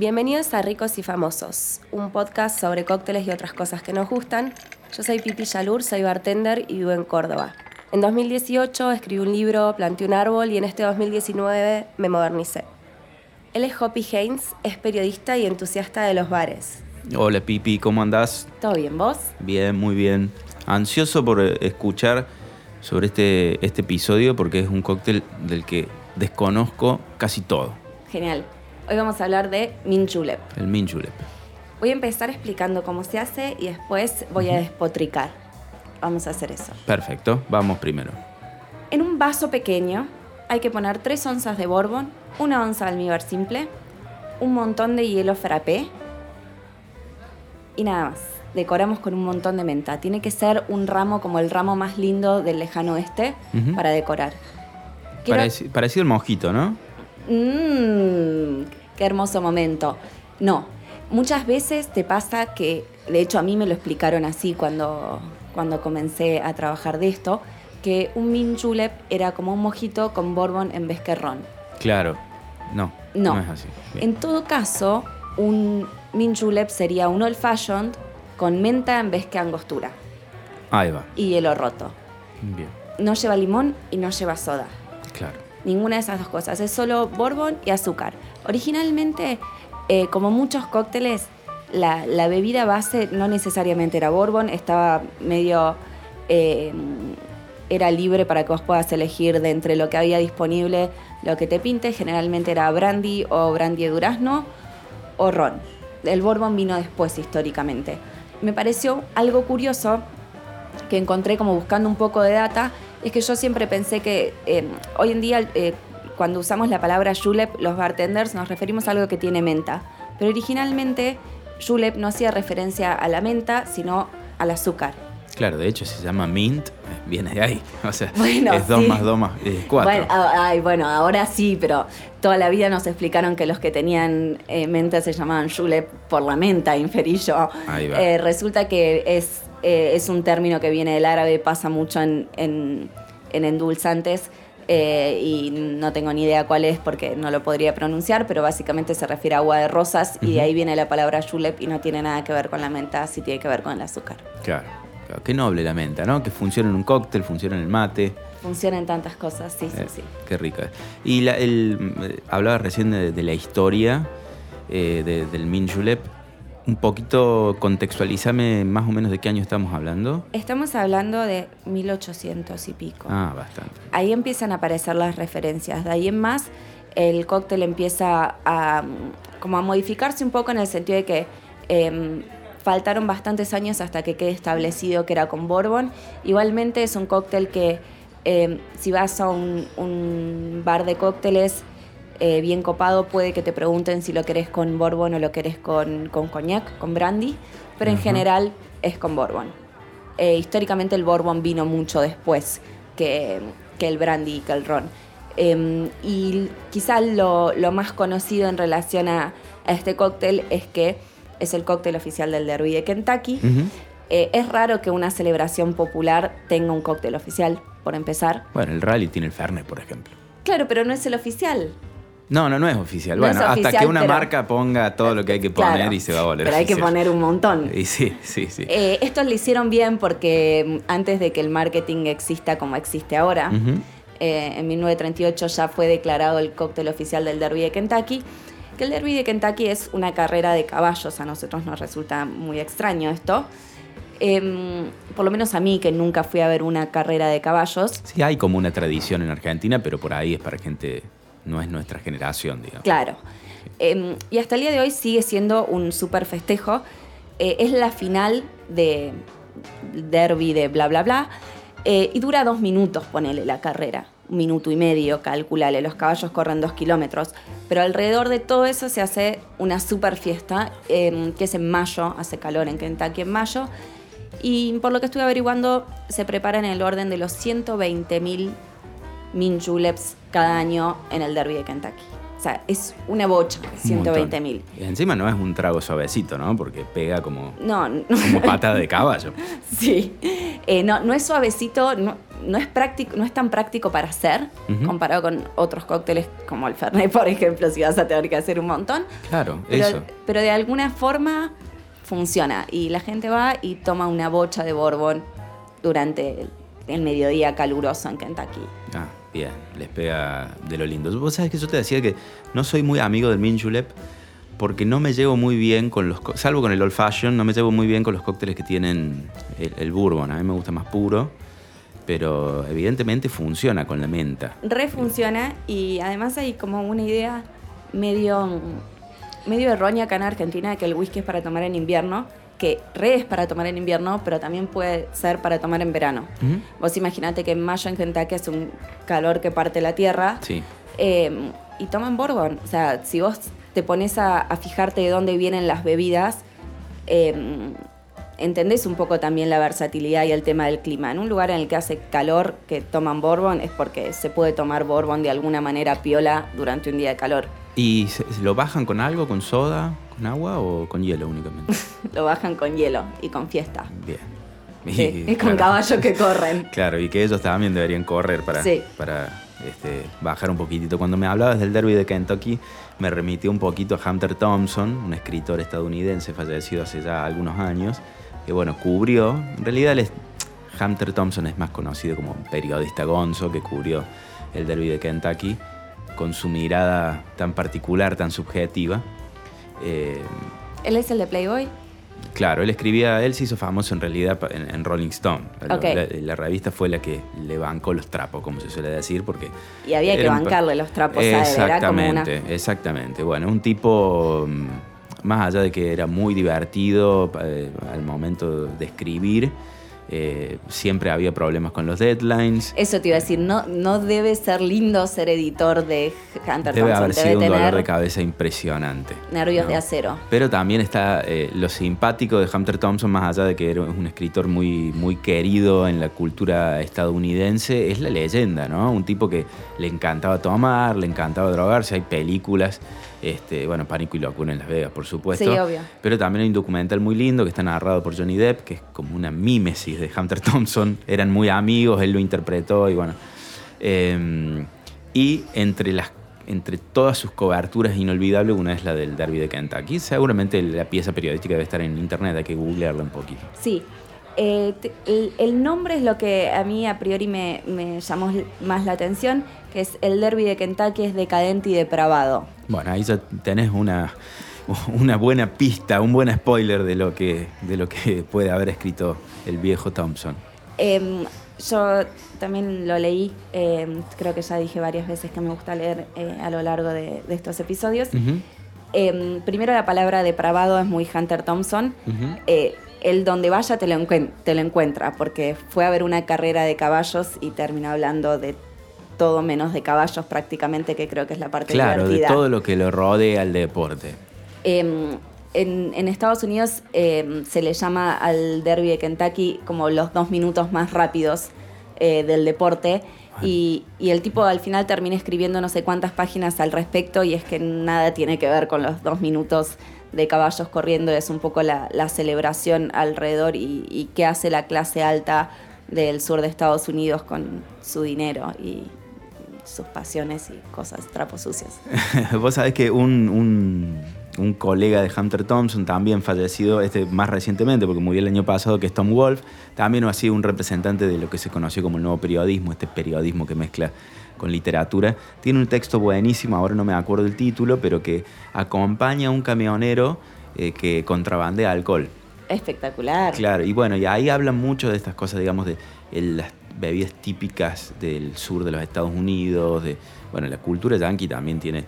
Bienvenidos a Ricos y Famosos, un podcast sobre cócteles y otras cosas que nos gustan. Yo soy Pipi Yalur, soy bartender y vivo en Córdoba. En 2018 escribí un libro, planté un árbol y en este 2019 me modernicé. Él es Hoppy Haynes, es periodista y entusiasta de los bares. Hola Pipi, ¿cómo andás? ¿Todo bien, vos? Bien, muy bien. Ansioso por eh, escuchar sobre este, este episodio porque es un cóctel del que desconozco casi todo. Genial. Hoy vamos a hablar de Mint Julep. El mint julep. Voy a empezar explicando cómo se hace y después voy a despotricar. Vamos a hacer eso. Perfecto, vamos primero. En un vaso pequeño hay que poner 3 onzas de bourbon, una onza de almíbar simple, un montón de hielo frappé y nada más. Decoramos con un montón de menta. Tiene que ser un ramo como el ramo más lindo del lejano oeste para decorar. Quiero- Pareci- parecido el mojito, ¿no? Mmm, qué hermoso momento. No, muchas veces te pasa que, de hecho a mí me lo explicaron así cuando, cuando comencé a trabajar de esto, que un mint julep era como un mojito con bourbon en vez que ron. Claro. No, No. no, es así. Bien. En todo caso, un mint julep sería un old fashioned con menta en vez que angostura Ahí va. y hielo roto. Bien, No lleva limón y no lleva soda. claro. Ninguna de esas dos cosas. Es solo bourbon y azúcar. Originalmente, eh, como muchos cócteles, la, bebida base no necesariamente era bourbon, estaba medio... eh, era libre para que vos puedas elegir de entre lo que había disponible lo que te pinte. Generalmente era brandy o brandy de durazno o ron. El bourbon vino después históricamente. Me pareció algo curioso que encontré como buscando un poco de data es que yo siempre pensé que eh, hoy en día cuando usamos la palabra julep, los bartenders nos referimos a algo que tiene menta. Pero originalmente julep no hacía referencia a la menta, sino al azúcar. Claro, de hecho se llama mint, eh, viene de ahí. O sea, Bueno, es 2 sí. más 2 más 4. Bueno, a- ay, bueno, ahora sí, pero toda la vida nos explicaron que los que tenían eh, menta se llamaban julep por la menta, inferí yo. Ahí va. Eh, resulta que es, eh, es un término que viene del árabe, pasa mucho en, en- en endulzantes. Eh, y no tengo ni idea cuál es porque no lo podría pronunciar, pero básicamente se refiere a agua de rosas y de ahí viene la palabra julep y no tiene nada que ver con la menta, sí tiene que ver con el azúcar. Claro, claro. Qué noble la menta, ¿no? Que funciona en un cóctel, funciona en el mate. Funciona en tantas cosas, sí, sí, Eh, sí. Qué rica. Y la- el, eh, hablaba recién de, de la historia eh, de- del mint julep. Un poquito contextualízame más o menos de qué año estamos hablando. Estamos hablando de 1800 y pico. Ah, bastante. Ahí empiezan a aparecer las referencias. De ahí en más, el cóctel empieza a, como a modificarse un poco en el sentido de que em, faltaron bastantes años hasta que quede establecido que era con Bourbon. Igualmente es un cóctel que em, si vas a un, un bar de cócteles eh, bien copado, puede que te pregunten si lo querés con Bourbon o lo querés con, con coñac, con brandy, pero en general es con Bourbon. Eh, históricamente el Bourbon vino mucho después que, que el brandy y que el ron. Eh, y quizá lo, lo más conocido en relación a, a este cóctel es que es el cóctel oficial del Derby de Kentucky. Eh, es raro que una celebración popular tenga un cóctel oficial, por empezar. Bueno, el rally tiene el Fernet, por ejemplo. Claro, pero no es el oficial. No, no, no es oficial. No bueno, es hasta que una pero- marca ponga todo lo que hay que poner Claro, y se va a volver Pero hay que poner un montón. Y sí, sí, sí. Eh, estos lo hicieron bien porque mm, antes de que el marketing exista como existe ahora, eh, en 1938 ya fue declarado el cóctel oficial del Derby de Kentucky. Que el Derby de Kentucky es una carrera de caballos, a nosotros nos resulta muy extraño esto. Em, por lo menos a mí, que nunca fui a ver una carrera de caballos. Sí, hay como una tradición en Argentina, pero por ahí es para gente, no es nuestra generación, digamos. Claro. Em, y hasta el día de hoy sigue siendo un súper festejo. Eh, es la final de derby de bla, bla, bla. Eh, y dura dos minutos, ponele la carrera. Un minuto y medio, calculale. Los caballos corren dos kilómetros. Pero alrededor de todo eso se hace una súper fiesta, em, que es en mayo. Hace calor en Kentucky en mayo. Y por lo que estuve averiguando, se prepara en el orden de los 120.000 mint juleps cada año en el derby de Kentucky. O sea, es una bocha, Un 120 mil. Y encima no es un trago suavecito, ¿no? Porque pega como, No, no, como patada de caballo. sí. Eh, no, no es suavecito, no, no es, práctico, no es tan práctico para hacer comparado con otros cócteles como el Fernet, por ejemplo, si vas a tener que hacer un montón. Claro, pero, eso. Pero de alguna forma funciona y la gente va y toma una bocha de Bourbon durante el, mediodía caluroso en Kentucky. Ah, bien, les pega de lo lindo. Vos sabés que yo te decía que no soy muy amigo del Mint Julep porque no me llevo muy bien con los, salvo con el old fashion, no me llevo muy bien con los cócteles que tienen el, bourbon. A mí me gusta más puro pero evidentemente funciona con la menta. Refunciona y además hay como una idea medio, medio errónea acá en Argentina de que el whisky es para tomar en invierno, que re es para tomar en invierno, pero también puede ser para tomar en verano. Vos imaginate que en mayo en Kentucky es un calor que parte la tierra. Sí. Eh, y toman bourbon. O sea, si vos te pones a, fijarte de dónde vienen las bebidas, eh, entendés un poco también la versatilidad y el tema del clima. En un lugar en el que hace calor que toman bourbon es porque se puede tomar bourbon de alguna manera piola durante un día de calor. ¿Y lo bajan con algo, con soda, con agua o con hielo únicamente? lo bajan con hielo y con fiesta. Bien. Y, con caballos que corren. Claro, y que ellos también deberían correr para, para este, bajar un poquitito. Cuando me hablabas del derby de Kentucky, me remitió un poquito a Hunter Thompson, un escritor estadounidense fallecido hace ya algunos años, que bueno, cubrió, en realidad Hunter Thompson es más conocido como periodista gonzo que cubrió el derby de Kentucky con su mirada tan particular, tan subjetiva. Eh, ¿Él es el de Playboy? Claro, él escribía, él se hizo famoso en realidad en, Rolling Stone. La, revista fue la que le bancó los trapos, como se suele decir, porque... Y había que bancarle los trapos exactamente, a él, Exactamente, bueno, un tipo mm, más allá de que era muy divertido eh, al momento de escribir, eh, siempre había problemas con los deadlines. Eso te iba a decir, no, no debe ser lindo ser editor de Hunter debe Haber sido un dolor de cabeza impresionante. Nervios de acero. Pero también está eh, lo simpático de Hunter Thompson, más allá de que era un escritor muy, muy querido en la cultura estadounidense, es la leyenda, ¿no? Un tipo que le encantaba tomar, le encantaba drogarse, hay películas este, bueno, Pánico y Locura en Las Vegas, por supuesto. Sí, obvio. Pero también hay un documental muy lindo que está narrado por Johnny Depp, que es como una mímesis de Hunter Thompson. Eran muy amigos, él lo interpretó y bueno. Em, y entre las entre todas sus coberturas inolvidables, una es la del Derby de Kentucky. Seguramente la pieza periodística debe estar en internet, hay que googlearla un poquito. Sí, eh, el, nombre es lo que a mí a priori me, llamó más la atención, que es el derby de Kentucky es decadente y depravado. Bueno, ahí ya tenés una, una buena pista, un buen spoiler de lo que, de lo que puede haber escrito el viejo Thompson. Em, yo también lo leí, em, creo que ya dije varias veces que me gusta leer eh, a lo largo de, estos episodios. Em, primero la palabra depravado es muy Hunter Thompson el donde vaya te lo, te lo encuentra, porque fue a ver una carrera de caballos y terminó hablando de todo menos de caballos prácticamente, que creo que es la parte claro, divertida. Claro, de todo lo que lo rodea al deporte. Em, en, Estados Unidos em, se le llama al derby de Kentucky como los dos minutos más rápidos eh, del deporte. Y, y, el tipo al final termina escribiendo no sé cuántas páginas al respecto y es que nada tiene que ver con los dos minutos de caballos corriendo, es un poco la, celebración alrededor y, qué hace la clase alta del sur de Estados Unidos con su dinero y sus pasiones y cosas, trapos sucios. Vos sabés que un, un, colega de Hunter Thompson, también fallecido este, más recientemente, porque murió el año pasado, que es Tom Wolf, también ha sido un representante de lo que se conoció como el nuevo periodismo, este periodismo que mezcla con literatura. Tiene un texto buenísimo, ahora no me acuerdo el título, pero que acompaña a un camionero eh, que contrabandea alcohol. Espectacular. Claro, y bueno, y ahí hablan mucho de estas cosas, digamos, de las bebidas típicas del sur de los Estados Unidos, de, bueno, la cultura yankee también tiene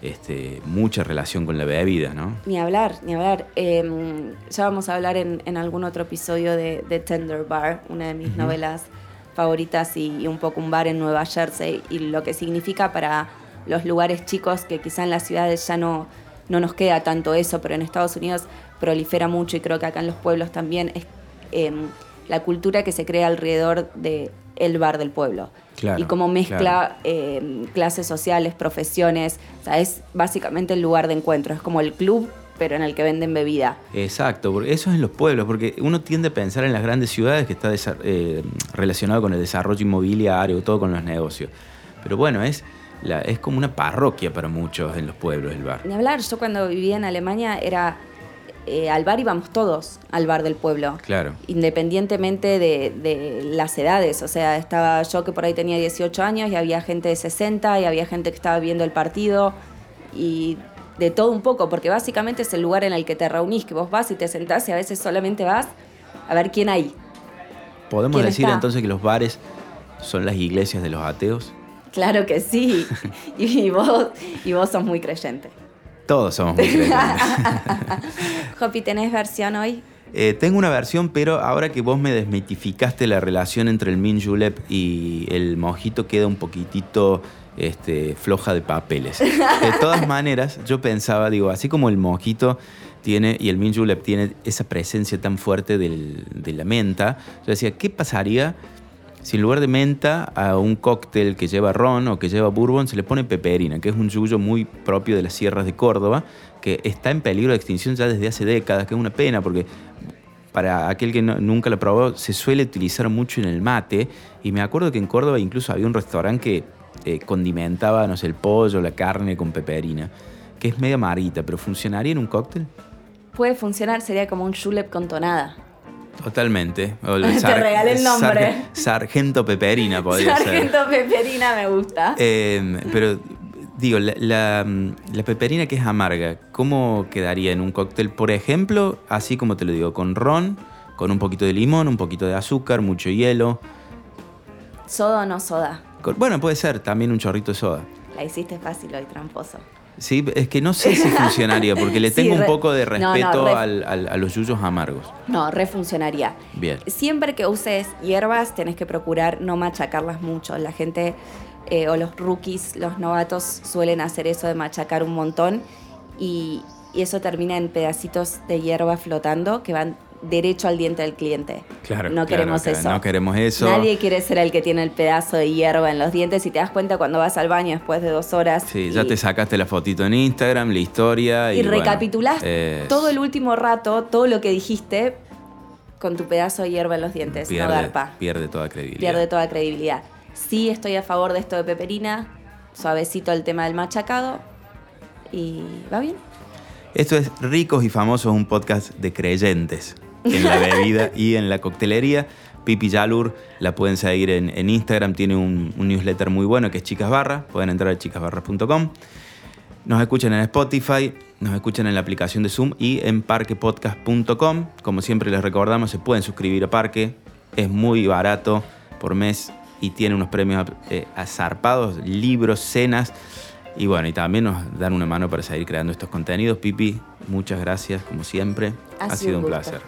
este, mucha relación con la bebida, ¿no? Ni hablar, ni hablar. Em, ya vamos a hablar en, algún otro episodio de, Tender Bar, una de mis novelas favoritas y, un poco un bar en Nueva Jersey y lo que significa para los lugares chicos que quizá en las ciudades ya no, no nos queda tanto eso, pero en Estados Unidos prolifera mucho y creo que acá en los pueblos también es em, la cultura que se crea alrededor de el bar del pueblo. y cómo mezcla em, clases sociales, profesiones, o sea, es básicamente el lugar de encuentro, es como el club pero en el que venden bebida. Exacto, porque eso es en los pueblos, porque uno tiende a pensar en las grandes ciudades que está eh, relacionado con el desarrollo inmobiliario, todo con los negocios. Pero bueno, es, la, es como una parroquia para muchos en los pueblos el bar. Ni hablar, yo cuando vivía en Alemania era eh, al bar íbamos todos al bar del pueblo. Claro. Independientemente de, de, las edades. O sea, estaba yo que por ahí tenía 18 años y había gente de 60 y había gente que estaba viendo el partido y de todo un poco, porque básicamente es el lugar en el que te reunís, que vos vas y te sentás y a veces solamente vas a ver quién hay. ¿Podemos decir entonces que los bares son las iglesias de los ateos? Claro que sí. y, vos, y vos sos muy creyente. Todos somos muy creyentes. Jopi, ¿tenés versión hoy? Eh, tengo una versión, pero ahora que vos me desmitificaste la relación entre el Min Julep y el mojito, queda un poquitito este, floja de papeles. De todas maneras, yo pensaba, digo, así como el mojito tiene y el Min Julep tiene esa presencia tan fuerte de la menta, yo decía, ¿qué pasaría si en lugar de menta a un cóctel que lleva ron o que lleva bourbon se le pone peperina, que es un yuyo muy propio de las sierras de Córdoba, que está en peligro de extinción ya desde hace décadas, que es una pena porque para aquel que nunca lo probó se suele utilizar mucho en el mate y me acuerdo que en Córdoba incluso había un restaurante que eh, condimentaba, no sé, el pollo, la carne con peperina, que es media marita, pero ¿funcionaría en un cóctel? Puede funcionar, sería como un julep con tonada. Totalmente. Te regalé el nombre. Sargento Peperina podría ser. Sargento Peperina me gusta. Eh, pero digo, la, peperina que es amarga, ¿cómo quedaría en un cóctel? Por ejemplo, así como te lo digo, con ron, con un poquito de limón, un poquito de azúcar, mucho hielo. ¿Soda o no soda? bueno, puede ser también un chorrito de soda. La hiciste fácil hoy, tramposo. Sí, es que no sé si funcionaría, porque le tengo un poco de respeto a los yuyos amargos. No, refuncionaría. Bien. Siempre que uses hierbas, tenés que procurar no machacarlas mucho. La gente eh, o los rookies, los novatos, suelen hacer eso de machacar un montón y, y eso termina en pedacitos de hierba flotando que van derecho al diente del cliente. Claro. No queremos eso. No queremos eso. Nadie quiere ser el que tiene el pedazo de hierba en los dientes y te das cuenta cuando vas al baño después de dos horas. Sí, ya te sacaste la fotito en Instagram, la historia. Y, y recapitulás todo el último rato, todo lo que dijiste con tu pedazo de hierba en los dientes. Pierde, pierde toda credibilidad. Pierde toda credibilidad. Sí estoy a favor de esto de peperina, suavecito el tema del machacado y va bien. Esto es Ricos y Famosos, un podcast de creyentes en la bebida y en la coctelería. Pipi Yalur, la pueden seguir en, Instagram, tiene un, newsletter muy bueno que es Chicas Barra, pueden entrar a chicasbarras.com. Nos escuchan en Spotify, nos escuchan en la aplicación de Zoom y en parquepodcast.com. Como siempre les recordamos, se pueden suscribir a Parque, es muy barato por mes y tiene unos premios eh, azarpados, libros, cenas. Y bueno, y también nos dan una mano para seguir creando estos contenidos. Pipi, muchas gracias, como siempre. Ha, sido, un placer.